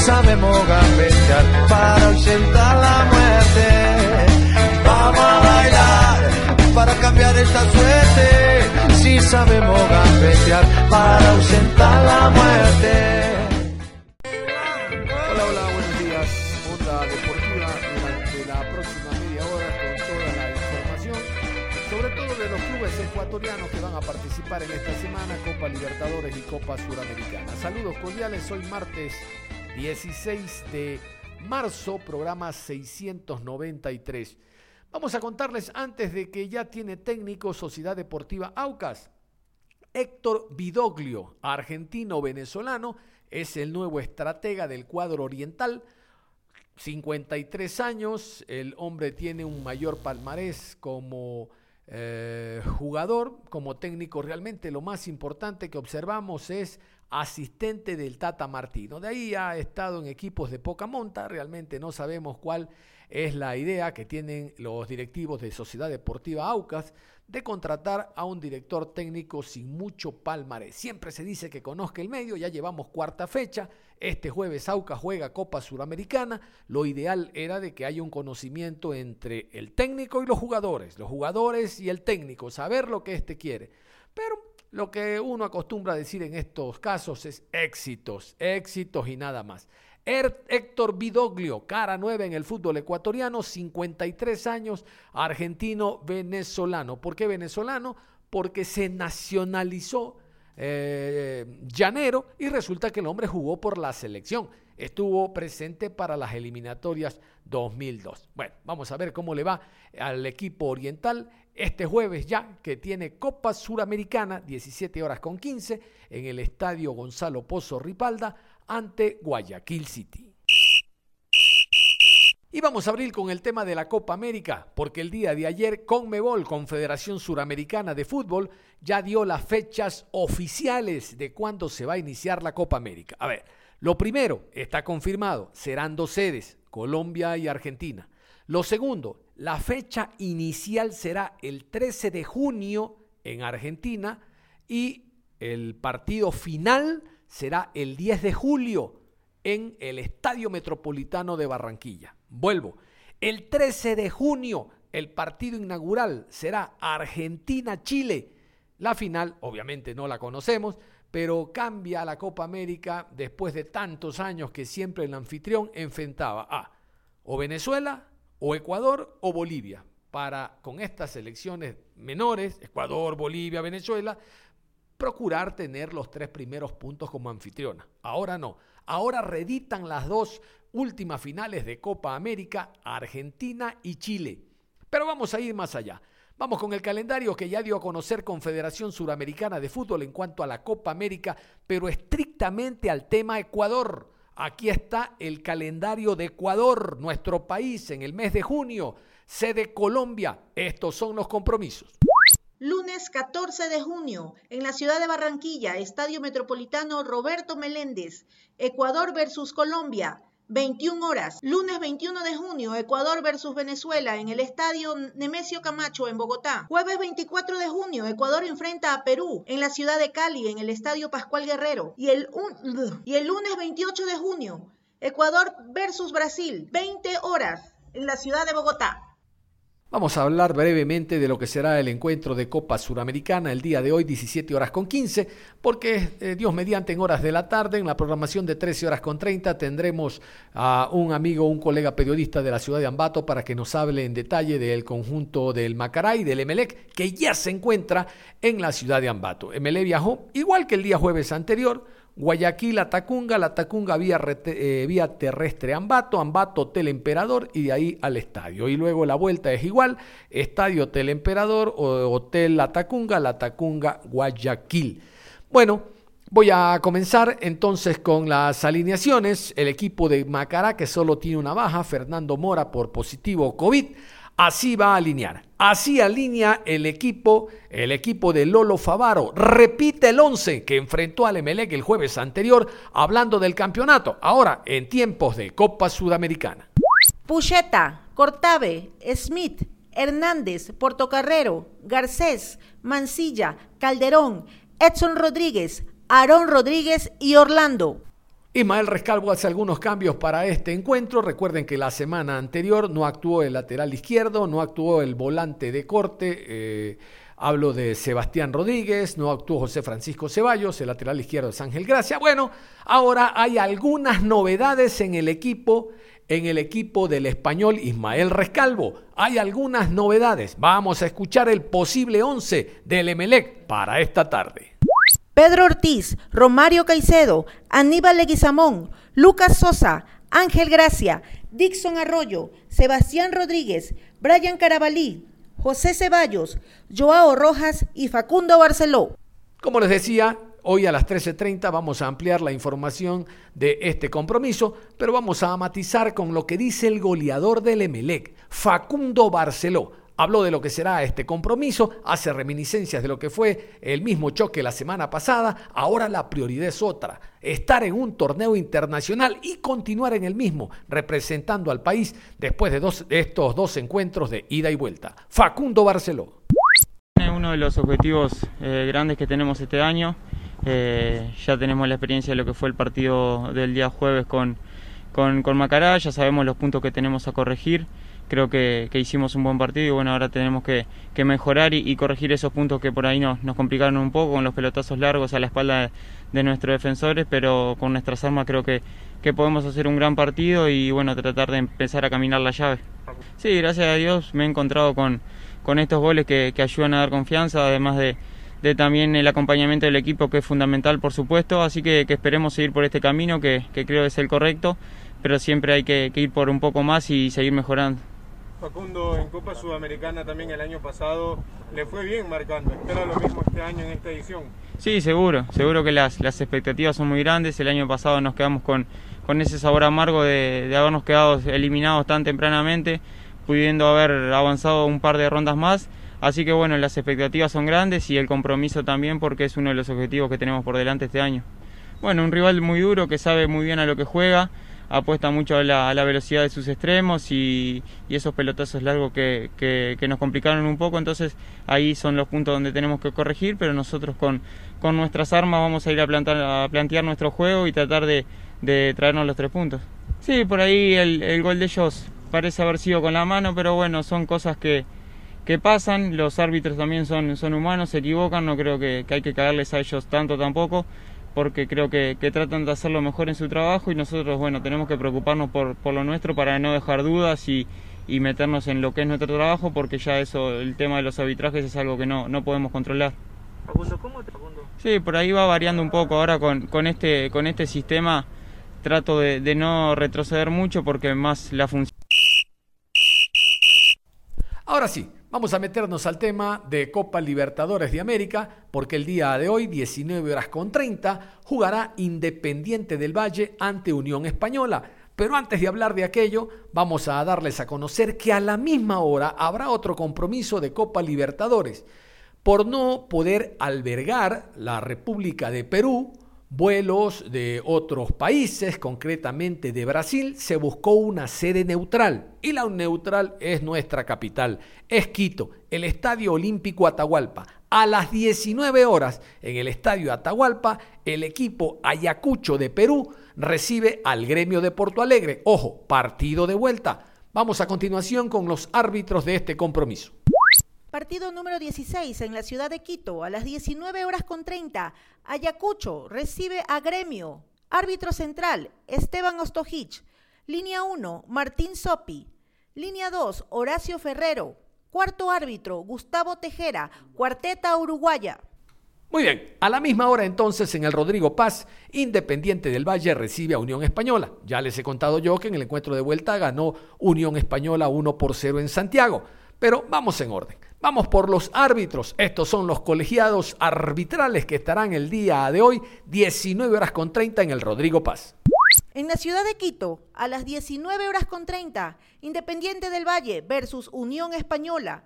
Sabemos gambetear para ausentar la muerte. Vamos a bailar para cambiar esta suerte. Si sabemos gambetear para ausentar la muerte. Hola, hola, buenos días. Onda Deportiva durante la próxima media hora con toda la información, sobre todo de los clubes ecuatorianos que van a participar en esta semana, Copa Libertadores y Copa Suramericana. Saludos cordiales, hoy martes 16 de marzo, programa 693. Vamos a contarles antes de que ya tiene técnico Sociedad Deportiva Aucas. Héctor Vidoglio, argentino-venezolano, es el nuevo estratega del cuadro oriental. 53 años, el hombre tiene un mayor palmarés como eh, jugador, como técnico. Realmente lo más importante que observamos es asistente del Tata Martino. De ahí ha estado en equipos de poca monta, realmente no sabemos cuál es la idea que tienen los directivos de Sociedad Deportiva Aucas de contratar a un director técnico sin mucho palmarés. Siempre se dice que conozca el medio, ya llevamos cuarta fecha, este jueves Aucas juega Copa Suramericana, lo ideal era de que haya un conocimiento entre el técnico y los jugadores, los jugadores y el técnico, saber lo que éste quiere. Pero lo que uno acostumbra decir en estos casos es éxitos, éxitos y nada más. Er, Héctor Vidoglio, cara nueva en el fútbol ecuatoriano, 53 años, argentino-venezolano. ¿Por qué venezolano? Porque se nacionalizó eh, llanero y resulta que el hombre jugó por la selección. Estuvo presente para las eliminatorias 2002. Bueno, vamos a ver cómo le va al equipo oriental este jueves ya que tiene Copa Suramericana, 17 horas con 15, en el Estadio Gonzalo Pozo Ripalda ante Guayaquil City. Y vamos a abrir con el tema de la Copa América, porque el día de ayer Conmebol, Confederación Suramericana de Fútbol, ya dio las fechas oficiales de cuándo se va a iniciar la Copa América. A ver, lo primero, está confirmado, serán dos sedes, Colombia y Argentina. Lo segundo, la fecha inicial será el 13 de junio en Argentina y el partido final será el 10 de julio en el Estadio Metropolitano de Barranquilla. Vuelvo, el 13 de junio el partido inaugural será Argentina-Chile. La final, obviamente no la conocemos, pero cambia la Copa América después de tantos años que siempre el anfitrión enfrentaba a o Venezuela o Ecuador o Bolivia, para con estas selecciones menores, Ecuador, Bolivia, Venezuela, procurar tener los tres primeros puntos como anfitriona. Ahora no, ahora reditan las dos últimas finales de Copa América, Argentina y Chile. Pero vamos a ir más allá. Vamos con el calendario que ya dio a conocer Confederación Suramericana de Fútbol en cuanto a la Copa América, pero estrictamente al tema Ecuador. Aquí está el calendario de Ecuador, nuestro país, en el mes de junio. Sede Colombia. Estos son los compromisos. Lunes 14 de junio, en la ciudad de Barranquilla, Estadio Metropolitano Roberto Meléndez, Ecuador versus Colombia. 21 horas. Lunes 21 de junio, Ecuador versus Venezuela en el estadio Nemesio Camacho en Bogotá. Jueves 24 de junio, Ecuador enfrenta a Perú en la ciudad de Cali en el estadio Pascual Guerrero. Y el, y el lunes 28 de junio, Ecuador versus Brasil, 20 horas en la ciudad de Bogotá. Vamos a hablar brevemente de lo que será el encuentro de Copa Suramericana el día de hoy, 17 horas con 15, porque eh, Dios mediante en horas de la tarde, en la programación de 13 horas con 30, tendremos a un amigo, un colega periodista de la ciudad de Ambato para que nos hable en detalle del conjunto del Macaray, del Emelec, que ya se encuentra en la ciudad de Ambato. Emelec viajó, igual que el día jueves anterior, Guayaquil a Tacunga, la Tacunga vía, eh, vía terrestre Ambato, Ambato Hotel Emperador y de ahí al estadio. Y luego la vuelta es igual, Estadio Hotel Emperador, Hotel La Tacunga, La Tacunga Guayaquil. Bueno, voy a comenzar entonces con las alineaciones. El equipo de Macará que solo tiene una baja, Fernando Mora por positivo COVID. Así va a alinear. Así alinea el equipo, el equipo de Lolo Favaro. Repite el 11 que enfrentó al Emelec el jueves anterior, hablando del campeonato. Ahora, en tiempos de Copa Sudamericana. Pucheta, Cortave, Smith, Hernández, Portocarrero, Garcés, Mancilla, Calderón, Edson Rodríguez, Aarón Rodríguez y Orlando. Ismael Rescalvo hace algunos cambios para este encuentro. Recuerden que la semana anterior no actuó el lateral izquierdo, no actuó el volante de corte. Eh, hablo de Sebastián Rodríguez, no actuó José Francisco Ceballos, el lateral izquierdo es Ángel Gracia. Bueno, ahora hay algunas novedades en el equipo, en el equipo del español Ismael Rescalvo. Hay algunas novedades. Vamos a escuchar el posible 11 del Emelec para esta tarde. Pedro Ortiz, Romario Caicedo, Aníbal Leguizamón, Lucas Sosa, Ángel Gracia, Dixon Arroyo, Sebastián Rodríguez, Brian Carabalí, José Ceballos, Joao Rojas y Facundo Barceló. Como les decía, hoy a las 13.30 vamos a ampliar la información de este compromiso, pero vamos a matizar con lo que dice el goleador del Emelec, Facundo Barceló. Habló de lo que será este compromiso, hace reminiscencias de lo que fue el mismo choque la semana pasada. Ahora la prioridad es otra, estar en un torneo internacional y continuar en el mismo, representando al país después de, dos, estos dos encuentros de ida y vuelta. Facundo Barceló. Uno de los objetivos eh, grandes que tenemos este año, eh, ya tenemos la experiencia de lo que fue el partido del día jueves con, con, con Macará, ya sabemos los puntos que tenemos a corregir creo que, hicimos un buen partido y bueno, ahora tenemos que, mejorar y, corregir esos puntos que por ahí nos, complicaron un poco con los pelotazos largos a la espalda de, nuestros defensores, pero con nuestras armas creo que, podemos hacer un gran partido y bueno, tratar de empezar a caminar la llave. Sí, gracias a Dios me he encontrado con, estos goles que, ayudan a dar confianza, además de, de, también el acompañamiento del equipo que es fundamental por supuesto, así que, esperemos seguir por este camino que, creo es el correcto, pero siempre hay que ir por un poco más y seguir mejorando. Facundo, en Copa Sudamericana también el año pasado le fue bien marcando. ¿Espera lo mismo este año en esta edición? Sí, seguro. Seguro que las, las expectativas son muy grandes. El año pasado nos quedamos con, con ese sabor amargo de, de, habernos quedado eliminados tan tempranamente, pudiendo haber avanzado un par de rondas más. Así que bueno, las expectativas son grandes y el compromiso también porque es uno de los objetivos que tenemos por delante este año. Bueno, un rival muy duro que sabe muy bien a lo que juega apuesta mucho a la, velocidad de sus extremos y, esos pelotazos largos que, nos complicaron un poco, entonces ahí son los puntos donde tenemos que corregir, pero nosotros con, nuestras armas vamos a ir a, plantar, a plantear nuestro juego y tratar de, traernos los tres puntos. Sí, por ahí el, gol de ellos parece haber sido con la mano, pero bueno, son cosas que, pasan, los árbitros también son, humanos, se equivocan, no creo que, que hay que caerles a ellos tanto tampoco porque creo que, tratan de hacerlo mejor en su trabajo y nosotros, bueno, tenemos que preocuparnos por, lo nuestro para no dejar dudas y, meternos en lo que es nuestro trabajo, porque ya eso, el tema de los arbitrajes es algo que no, no podemos controlar. Facundo, ¿cómo te Sí, por ahí va variando un poco. Ahora con, con, este, con este sistema trato de, de no retroceder mucho porque más la función... Ahora sí, Vamos a meternos al tema de Copa Libertadores de América, porque el día de hoy, 19 horas con 30, jugará Independiente del Valle ante Unión Española. Pero antes de hablar de aquello, vamos a darles a conocer que a la misma hora habrá otro compromiso de Copa Libertadores. Por no poder albergar la República de Perú, vuelos de otros países, concretamente de Brasil, se buscó una sede neutral y la neutral es nuestra capital, es Quito, el Estadio Olímpico Atahualpa. A las 19 horas en el Estadio Atahualpa, el equipo Ayacucho de Perú recibe al gremio de Porto Alegre. Ojo, partido de vuelta. Vamos a continuación con los árbitros de este compromiso. Partido número 16 en la ciudad de Quito a las 19 horas con 30. Ayacucho recibe a Gremio. Árbitro central, Esteban Ostojich. Línea 1, Martín Sopi. Línea 2, Horacio Ferrero. Cuarto árbitro, Gustavo Tejera. Cuarteta Uruguaya. Muy bien, a la misma hora entonces en el Rodrigo Paz, Independiente del Valle recibe a Unión Española. Ya les he contado yo que en el encuentro de vuelta ganó Unión Española 1 por 0 en Santiago. Pero vamos en orden. Vamos por los árbitros. Estos son los colegiados arbitrales que estarán el día de hoy, 19 horas con 30 en el Rodrigo Paz. En la ciudad de Quito, a las 19 horas con 30, Independiente del Valle versus Unión Española.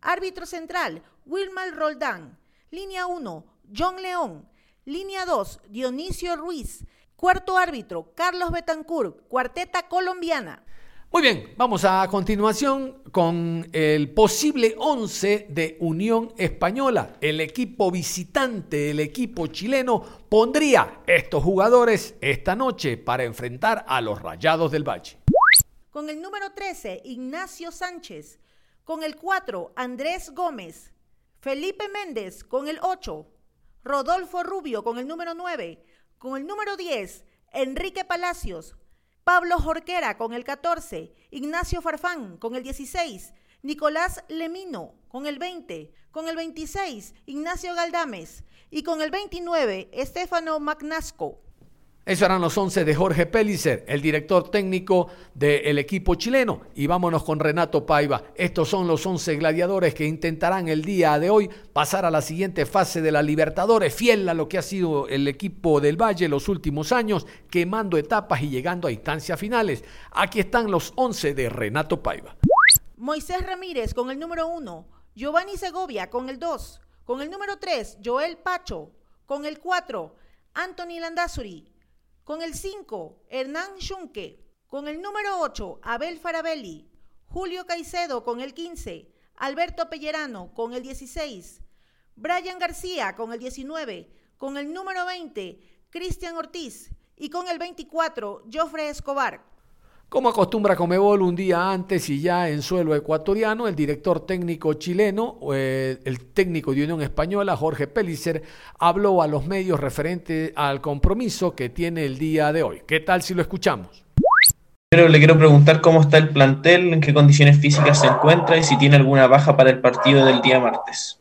Árbitro central, Wilmar Roldán. Línea 1, John León. Línea 2, Dionisio Ruiz. Cuarto árbitro, Carlos Betancourt. Cuarteta colombiana. Muy bien, vamos a continuación con el posible 11 de Unión Española. El equipo visitante, el equipo chileno, pondría estos jugadores esta noche para enfrentar a los Rayados del Valle. Con el número 13, Ignacio Sánchez. Con el 4, Andrés Gómez. Felipe Méndez con el 8, Rodolfo Rubio con el número 9, con el número 10, Enrique Palacios, Pablo Jorquera con el 14, Ignacio Farfán con el 16, Nicolás Lemino con el 20, con el 26, Ignacio Galdames y con el 29, Estefano Magnasco. Esos eran los 11 de Jorge Pellicer, el director técnico del equipo chileno. Y vámonos con Renato Paiva. Estos son los 11 gladiadores que intentarán el día de hoy pasar a la siguiente fase de la Libertadores, fiel a lo que ha sido el equipo del Valle los últimos años, quemando etapas y llegando a instancias finales. Aquí están los 11 de Renato Paiva. Moisés Ramírez con el número 1, Giovanni Segovia con el 2, con el número 3, Joel Pacho, con el 4, Anthony Landazuri, con el 5, Hernán Schunke. Con el número 8, Abel Farabelli. Julio Caicedo con el 15. Alberto Pellerano con el 16. Brian García con el 19. Con el número 20, Cristian Ortiz. Y con el 24, Jofre Escobar. Como acostumbra Comebol un día antes y ya en suelo ecuatoriano, el director técnico chileno, eh, el técnico de Unión Española, Jorge Pellicer, habló a los medios referente al compromiso que tiene el día de hoy. ¿Qué tal si lo escuchamos? Pero le quiero preguntar cómo está el plantel, en qué condiciones físicas se encuentra y si tiene alguna baja para el partido del día martes.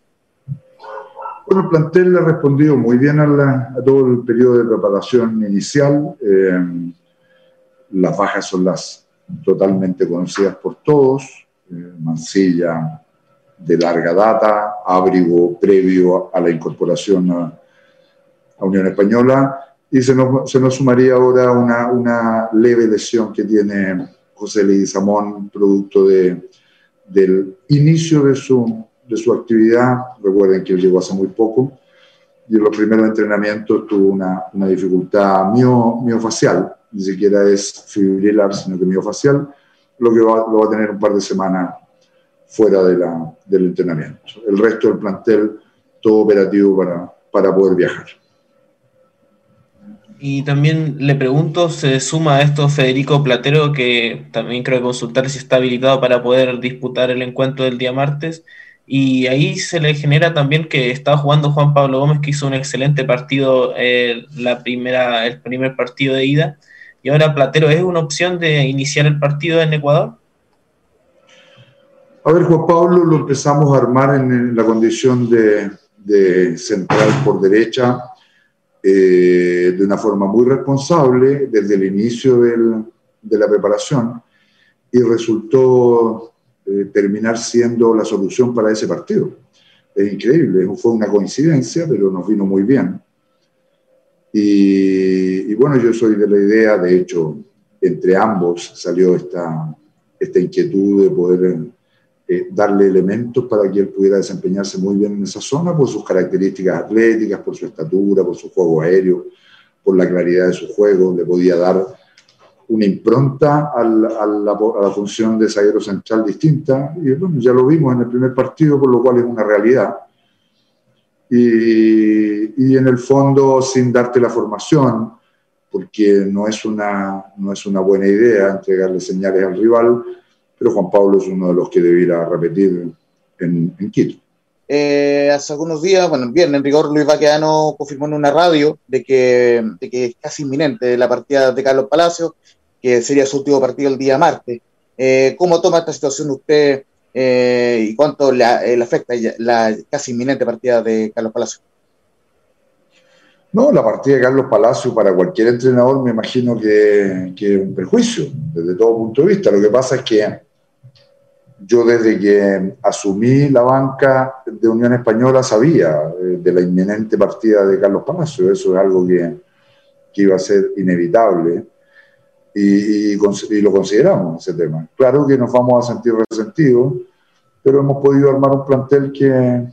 Bueno, el plantel le ha respondido muy bien a, todo el periodo de preparación inicial. Eh, las bajas son las totalmente conocidas por todos. Eh, Mansilla de larga data, abrigo previo a la incorporación a, Unión Española. Y se nos, se nos sumaría ahora una, una, leve lesión que tiene José Leguizamón, producto de, del inicio de su, de su actividad. Recuerden que él llegó hace muy poco y en los primeros entrenamientos tuvo una, una dificultad mio, miofacial ni siquiera es fibrilar, sino que miofacial, lo que va, lo va a tener un par de semanas fuera de la, del entrenamiento. El resto del plantel, todo operativo para, para poder viajar. Y también le pregunto, se suma a esto Federico Platero, que también creo que consultar si está habilitado para poder disputar el encuentro del día martes. Y ahí se le genera también que estaba jugando Juan Pablo Gómez, que hizo un excelente partido, eh, la primera, el primer partido de ida. Y ahora Platero, ¿es una opción de iniciar el partido en Ecuador? A ver, Juan Pablo lo empezamos a armar en, la condición de, central por derecha eh, de una forma muy responsable desde el inicio de la preparación y resultó eh, terminar siendo la solución para ese partido. Es increíble, fue una coincidencia, pero nos vino muy bien. Y, bueno, yo soy de la idea, de hecho, entre ambos salió esta, esta inquietud de poder eh, darle elementos para que él pudiera desempeñarse muy bien en esa zona por sus características atléticas, por su estatura, por su juego aéreo, por la claridad de su juego, le podía dar una impronta a la, a la, función de zaguero central distinta. Y bueno, ya lo vimos en el primer partido, por lo cual es una realidad y, en el fondo sin darte la formación, porque no es, una, no es una buena idea entregarle señales al rival, pero Juan Pablo es uno de los que debiera repetir en, en Quito. Eh, hace algunos días, bueno, viernes, en rigor, Luis Baqueano confirmó en una radio de que, de que es casi inminente la partida de Carlos Palacios, que sería su último partido el día martes. Eh, ¿Cómo toma esta situación usted eh, y cuánto le, afecta la casi inminente partida de Carlos Palacio. No, la partida de Carlos Palacio para cualquier entrenador me imagino que, que es un perjuicio desde todo punto de vista. Lo que pasa es que yo desde que asumí la banca de Unión Española sabía eh, de la inminente partida de Carlos Palacio. Eso es algo que, que iba a ser inevitable y, y, lo consideramos ese tema. Claro que nos vamos a sentir resentidos, pero hemos podido armar un plantel que,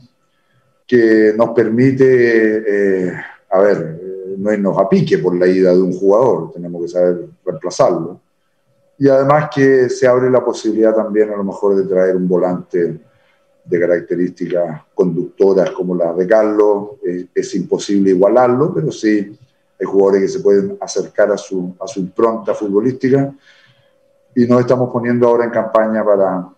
que nos permite, eh, a ver, eh, no irnos a pique por la ida de un jugador, tenemos que saber reemplazarlo. Y además que se abre la posibilidad también a lo mejor de traer un volante de características conductoras como las de Carlos. es imposible igualarlo, pero sí hay jugadores que se pueden acercar a su, a su impronta futbolística y nos estamos poniendo ahora en campaña para,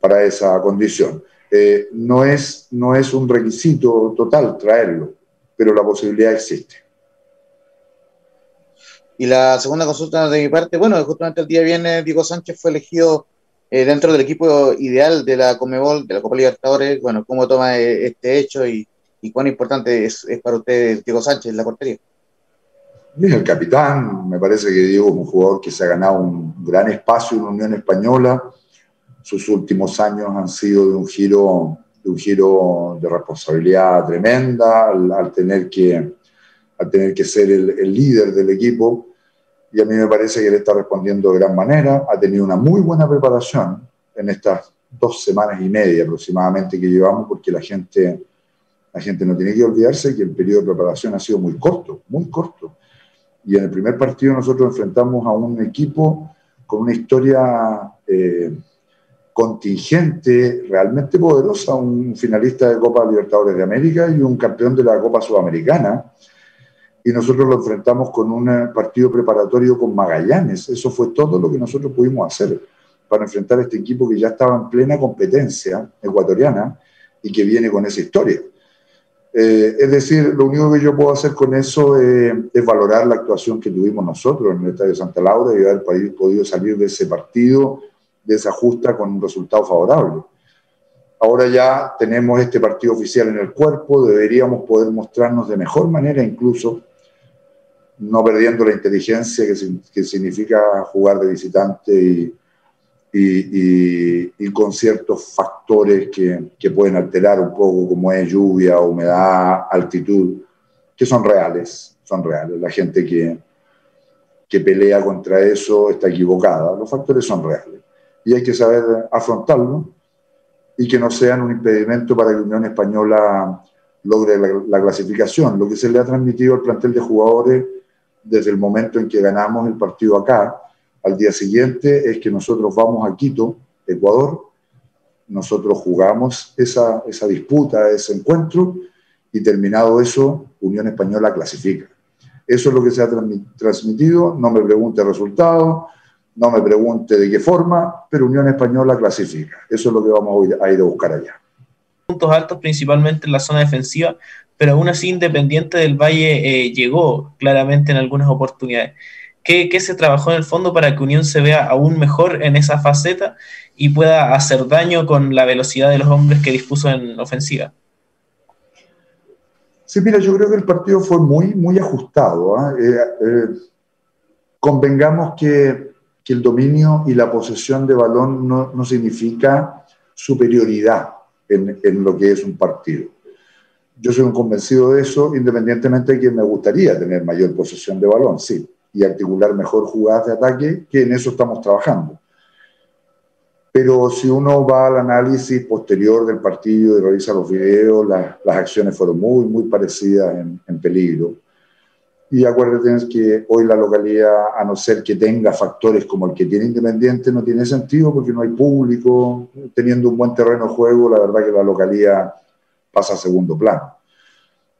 para esa condición. Eh, no, es, no es un requisito total traerlo, pero la posibilidad existe. Y la segunda consulta de mi parte, bueno, justamente el día viernes Diego Sánchez fue elegido eh, dentro del equipo ideal de la Comebol, de la Copa Libertadores. Bueno, ¿cómo toma eh, este hecho y, y cuán importante es, es, para usted Diego Sánchez en la portería? El capitán, me parece que Diego es un jugador que se ha ganado un gran espacio en la Unión Española. Sus últimos años han sido de un giro de, un giro de responsabilidad tremenda al, tener, que, al tener que ser el, el, líder del equipo. Y a mí me parece que él está respondiendo de gran manera. Ha tenido una muy buena preparación en estas dos semanas y media aproximadamente que llevamos, porque la gente, la gente no tiene que olvidarse que el periodo de preparación ha sido muy corto, muy corto y en el primer partido nosotros enfrentamos a un equipo con una historia eh, contingente realmente poderosa, un finalista de Copa Libertadores de América y un campeón de la Copa Sudamericana. Y nosotros lo enfrentamos con un partido preparatorio con Magallanes. Eso fue todo lo que nosotros pudimos hacer para enfrentar a este equipo que ya estaba en plena competencia ecuatoriana y que viene con esa historia. Eh, es decir, lo único que yo puedo hacer con eso es valorar la actuación que tuvimos nosotros en el Estadio Santa Laura y haber podido salir de ese partido, de esa justa, con un resultado favorable. Ahora ya tenemos este partido oficial en el cuerpo, deberíamos poder mostrarnos de mejor manera incluso, no perdiendo la inteligencia que, que significa jugar de visitante y, y, con ciertos factores que, que, pueden alterar un poco, como es lluvia, humedad, altitud, que son reales, son reales. La gente que, que pelea contra eso está equivocada. Los factores son reales y hay que saber afrontarlo y que no sean un impedimento para que la Unión Española logre la, la, clasificación. Lo que se le ha transmitido al plantel de jugadores desde el momento en que ganamos el partido acá al día siguiente es que nosotros vamos a Quito, Ecuador, nosotros jugamos esa, esa disputa, ese encuentro, y terminado eso, Unión Española clasifica. Eso es lo que se ha transmitido, no me pregunte el resultado, no me pregunte de qué forma, pero Unión Española clasifica. Eso es lo que vamos a ir a buscar allá. Puntos altos principalmente en la zona defensiva, pero aún así Independiente del Valle eh, llegó claramente en algunas oportunidades. ¿Qué, se trabajó en el fondo para que Unión se vea aún mejor en esa faceta y pueda hacer daño con la velocidad de los hombres que dispuso en ofensiva? Sí, mira, yo creo que el partido fue muy, muy ajustado. ¿ah? Eh, eh, convengamos que, el dominio y la posesión de balón no, no significa superioridad en, en, lo que es un partido. Yo soy un convencido de eso, independientemente de que me gustaría tener mayor posesión de balón, sí y articular mejor jugadas de ataque, que en eso estamos trabajando. Pero si uno va al análisis posterior del partido y revisa los videos, las acciones fueron muy, muy parecidas en, en peligro. Y acuérdate que hoy la localidad, a no ser que tenga factores como el que tiene Independiente, no tiene sentido porque no hay público. Teniendo un buen terreno de juego, la verdad que la localidad pasa a segundo plano.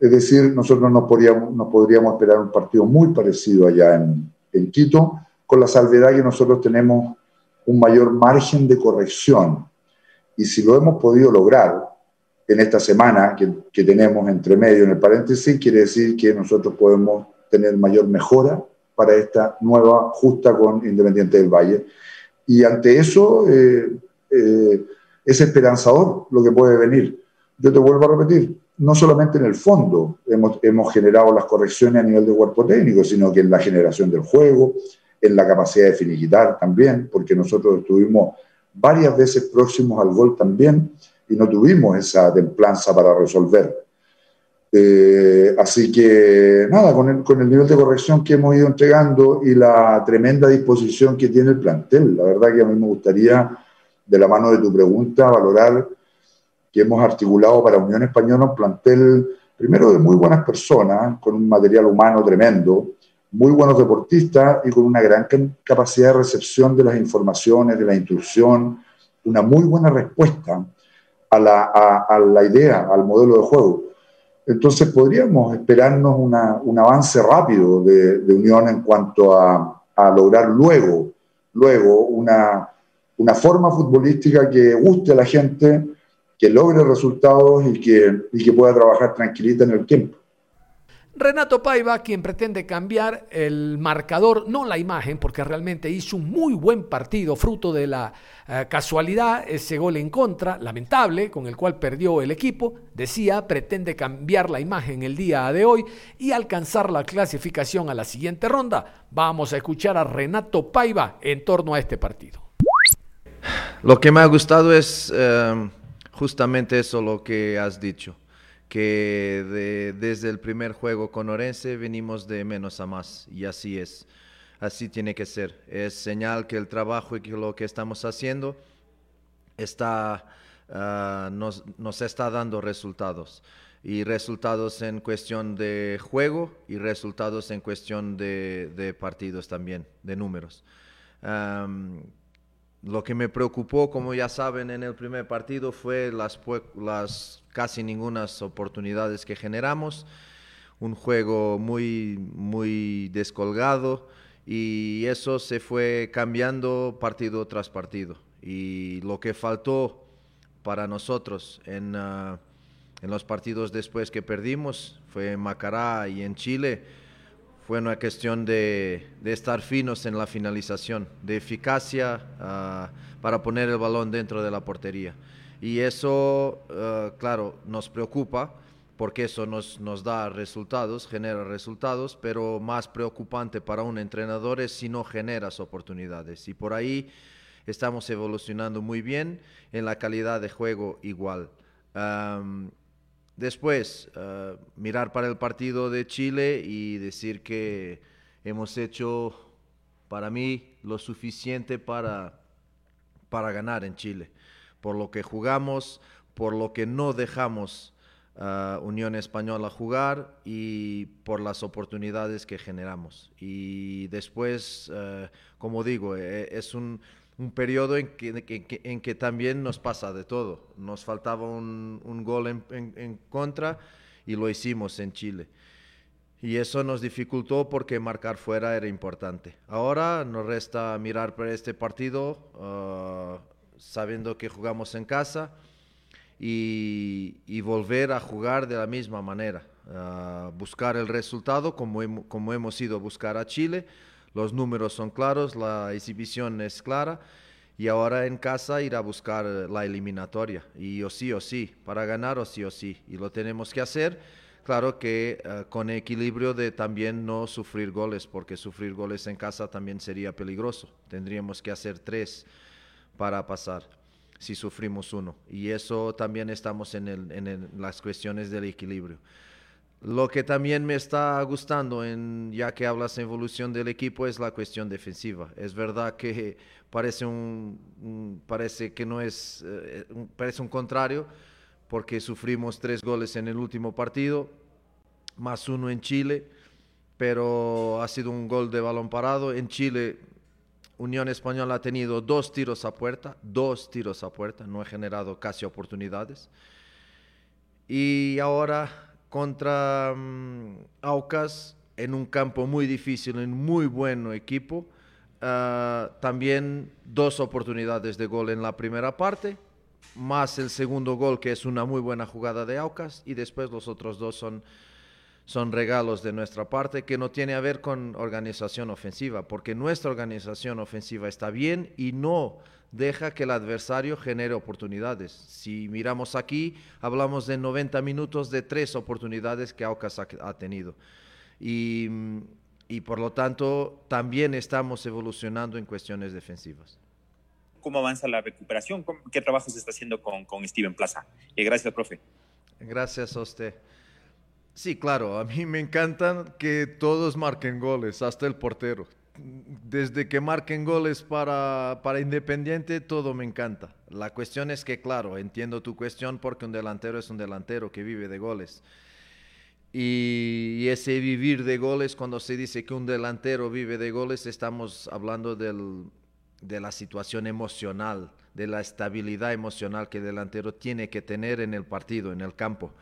Es decir, nosotros nos podríamos, nos podríamos esperar un partido muy parecido allá en, Quito, con la salvedad que nosotros tenemos un mayor margen de corrección. Y si lo hemos podido lograr en esta semana que, que, tenemos entre medio en el paréntesis, quiere decir que nosotros podemos tener mayor mejora para esta nueva justa con Independiente del Valle. Y ante eso eh, eh, es esperanzador lo que puede venir. Yo te vuelvo a repetir, no solamente en el fondo, hemos, hemos generado las correcciones a nivel de cuerpo técnico, sino que en la generación del juego, en la capacidad de finiquitar también, porque nosotros estuvimos varias veces próximos al gol también y no tuvimos esa templanza para resolver. Eh, así que nada, con el, con el nivel de corrección que hemos ido entregando y la tremenda disposición que tiene el plantel, la verdad que a mí me gustaría, de la mano de tu pregunta, valorar que hemos articulado para Unión Española un plantel, primero de muy buenas personas, con un material humano tremendo, muy buenos deportistas y con una gran capacidad de recepción de las informaciones, de la instrucción, una muy buena respuesta a la, a la idea, al modelo de juego. Entonces podríamos esperarnos un avance rápido de, Unión en cuanto a, lograr luego, luego una, una, forma futbolística que guste a la gente, que logre resultados y que, y que pueda trabajar tranquilita en el tiempo. Renato Paiva, quien pretende cambiar el marcador, no la imagen, porque realmente hizo un muy buen partido, fruto de la eh, casualidad, ese gol en contra, lamentable, con el cual perdió el equipo, decía, pretende cambiar la imagen el día de hoy y alcanzar la clasificación a la siguiente ronda. Vamos a escuchar a Renato Paiva en torno a este partido. Lo que me ha gustado es eh, justamente eso lo que has dicho que desde el primer juego con Orense venimos de menos a más y así es, así tiene que ser. Es señal que el trabajo y que lo que estamos haciendo está, ah, nos, está dando resultados y resultados en cuestión de juego y resultados en cuestión de partidos también, de números. Lo que me preocupó, como ya saben, en el primer partido fue las, casi ninguna oportunidades que generamos, un juego muy, muy descolgado y eso se fue cambiando partido tras partido. Y lo que faltó para nosotros en, ah, en los partidos después que perdimos fue en Macará y en Chile fue una cuestión de, estar finos en la finalización, de eficacia ah, para poner el balón dentro de la portería. Y eso, ah, claro, nos preocupa porque eso nos, nos da resultados, genera resultados, pero más preocupante para un entrenador es si no generas oportunidades. Y por ahí estamos evolucionando muy bien en la calidad de juego igual. Después, eh, mirar para el partido de Chile y decir que hemos hecho, para mí, lo suficiente para, para ganar en Chile. Por lo que jugamos, por lo que no dejamos a eh, Unión Española jugar y por las oportunidades que generamos. Y después, eh, como digo, es un un periodo en que, en que, también nos pasa de todo. Nos faltaba un, un gol en, en, contra y lo hicimos en Chile. Y eso nos dificultó porque marcar fuera era importante. Ahora nos resta mirar para este partido ah, sabiendo que jugamos en casa y, y, volver a jugar de la misma manera. Uh, buscar el resultado como, como hemos ido a buscar a Chile los números son claros, la exhibición es clara y ahora en casa ir a buscar la eliminatoria y o sí o sí, para ganar o sí o sí, y lo tenemos que hacer. Claro que uh, con equilibrio de también no sufrir goles, porque sufrir goles en casa también sería peligroso. Tendríamos que hacer tres para pasar si sufrimos uno. Y eso también estamos en las cuestiones del equilibrio. Lo que también me está gustando, en, ya que hablas de evolución del equipo, es la cuestión defensiva. Es verdad que parece un, parece que no es, eh, parece un contrario, porque sufrimos tres goles en el último partido, más uno en Chile, pero ha sido un gol de balón parado. En Chile, Unión Española ha tenido dos tiros a puerta, dos tiros a puerta, no ha generado casi oportunidades. Y ahora contra um, Aucas en un campo muy difícil, en muy buen equipo. Uh, también dos oportunidades de gol en la primera parte, más el segundo gol que es una muy buena jugada de Aucas y después los otros dos son, son regalos de nuestra parte que no tiene a ver con organización ofensiva, porque nuestra organización ofensiva está bien y no deja que el adversario genere oportunidades. Si miramos aquí, hablamos de 90 minutos de tres oportunidades que Aucas ha, tenido. Y, y, por lo tanto, también estamos evolucionando en cuestiones defensivas. ¿Cómo avanza la recuperación? ¿Qué trabajo se está haciendo con, con Steven Plaza? Eh, gracias, profe. Gracias a usted. Sí, claro, a mí me encantan que todos marquen goles, hasta el portero. Desde que marquen goles para, para Independiente, todo me encanta. La cuestión es que, claro, entiendo tu cuestión porque un delantero es un delantero que vive de goles. Y, ese vivir de goles, cuando se dice que un delantero vive de goles, estamos hablando del, de la situación emocional, de la estabilidad emocional que el delantero tiene que tener en el partido, en el campo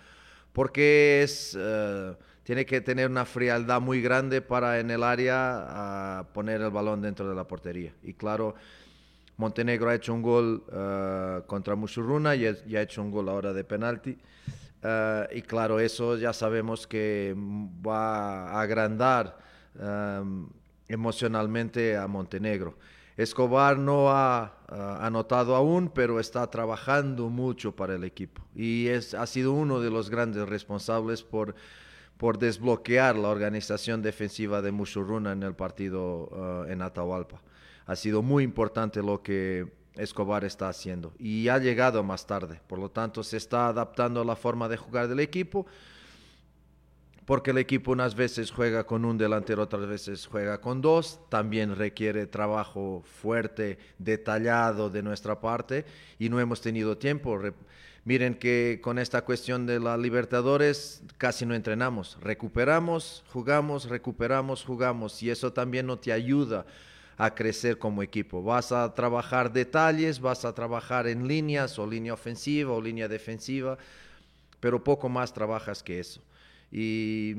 porque es, eh, tiene que tener una frialdad muy grande para en el área poner el balón dentro de la portería. Y claro, Montenegro ha hecho un gol uh, contra Musurruna y, ha hecho un gol ahora de penalti. Uh, y claro, eso ya sabemos que va a agrandar um, emocionalmente a Montenegro. Escobar no ha anotado aún, pero está trabajando mucho para el equipo. Y es, ha sido uno de los grandes responsables por, por desbloquear la organización defensiva de Mushuruna en el partido uh, en Atahualpa. Ha sido muy importante lo que Escobar está haciendo y ha llegado más tarde, por lo tanto se está adaptando a la forma de jugar del equipo porque el equipo unas veces juega con un delantero, otras veces juega con dos, también requiere trabajo fuerte, detallado de nuestra parte y no hemos tenido tiempo. miren que con esta cuestión de la Libertadores casi no entrenamos, recuperamos, jugamos, recuperamos, jugamos y eso también no te ayuda a crecer como equipo. Vas a trabajar detalles, vas a trabajar en líneas o línea ofensiva o línea defensiva, pero poco más trabajas que eso y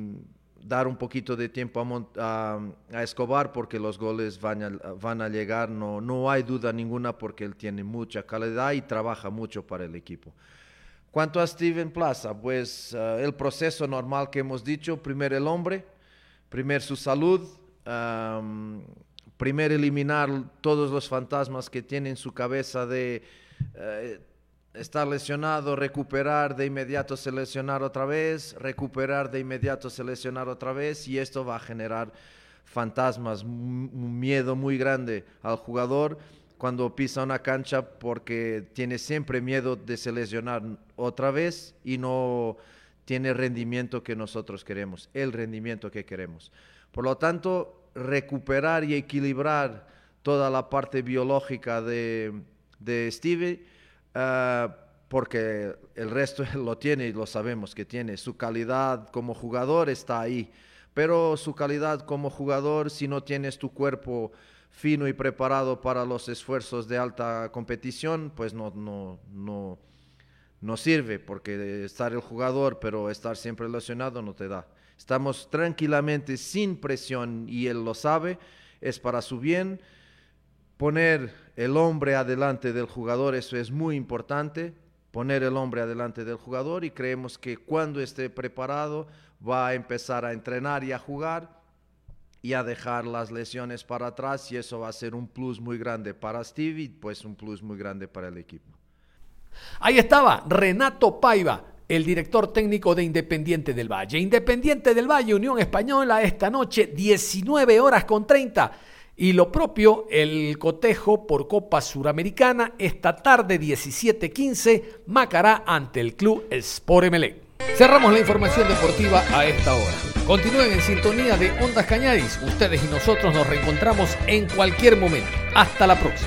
dar un poquito de tiempo a, Escobar porque los goles van a, van a llegar, no, no hay duda ninguna porque él tiene mucha calidad y trabaja mucho para el equipo. Cuanto a Steven Plaza, pues eh, el proceso normal que hemos dicho, primero el hombre, primero su salud, primero eliminar todos los fantasmas que tiene en su cabeza de... Eh, estar lesionado, recuperar de inmediato, seleccionar otra vez, recuperar de inmediato, seleccionar otra vez y esto va a generar fantasmas, un miedo muy grande al jugador cuando pisa una cancha porque tiene siempre miedo de seleccionar otra vez y no tiene rendimiento que nosotros queremos, el rendimiento que queremos. Por lo tanto, recuperar y equilibrar toda la parte biológica de, de Stevie Ah, porque el resto lo tiene y lo sabemos que tiene. Su calidad como jugador está ahí, pero su calidad como jugador, si no tienes tu cuerpo fino y preparado para los esfuerzos de alta competición, pues no, no, no, no sirve, porque estar el jugador, pero estar siempre lesionado no te da. Estamos tranquilamente sin presión y él lo sabe, es para su bien poner el hombre adelante del jugador, eso es muy importante, poner el hombre adelante del jugador y creemos que cuando esté preparado va a empezar a entrenar y a jugar y a dejar las lesiones para atrás y eso va a ser un plus muy grande para Steve y pues un plus muy grande para el equipo. Ahí estaba Renato Paiva, el director técnico de Independiente del Valle. Independiente del Valle, Unión Española, esta noche 19 horas con 30 y lo propio, el cotejo por Copa Suramericana, esta tarde 17:15, Macará ante el club Sport MLE. Cerramos la información deportiva a esta hora. Continúen en sintonía de Ondas Cañadis. Ustedes y nosotros nos reencontramos en cualquier momento. Hasta la próxima.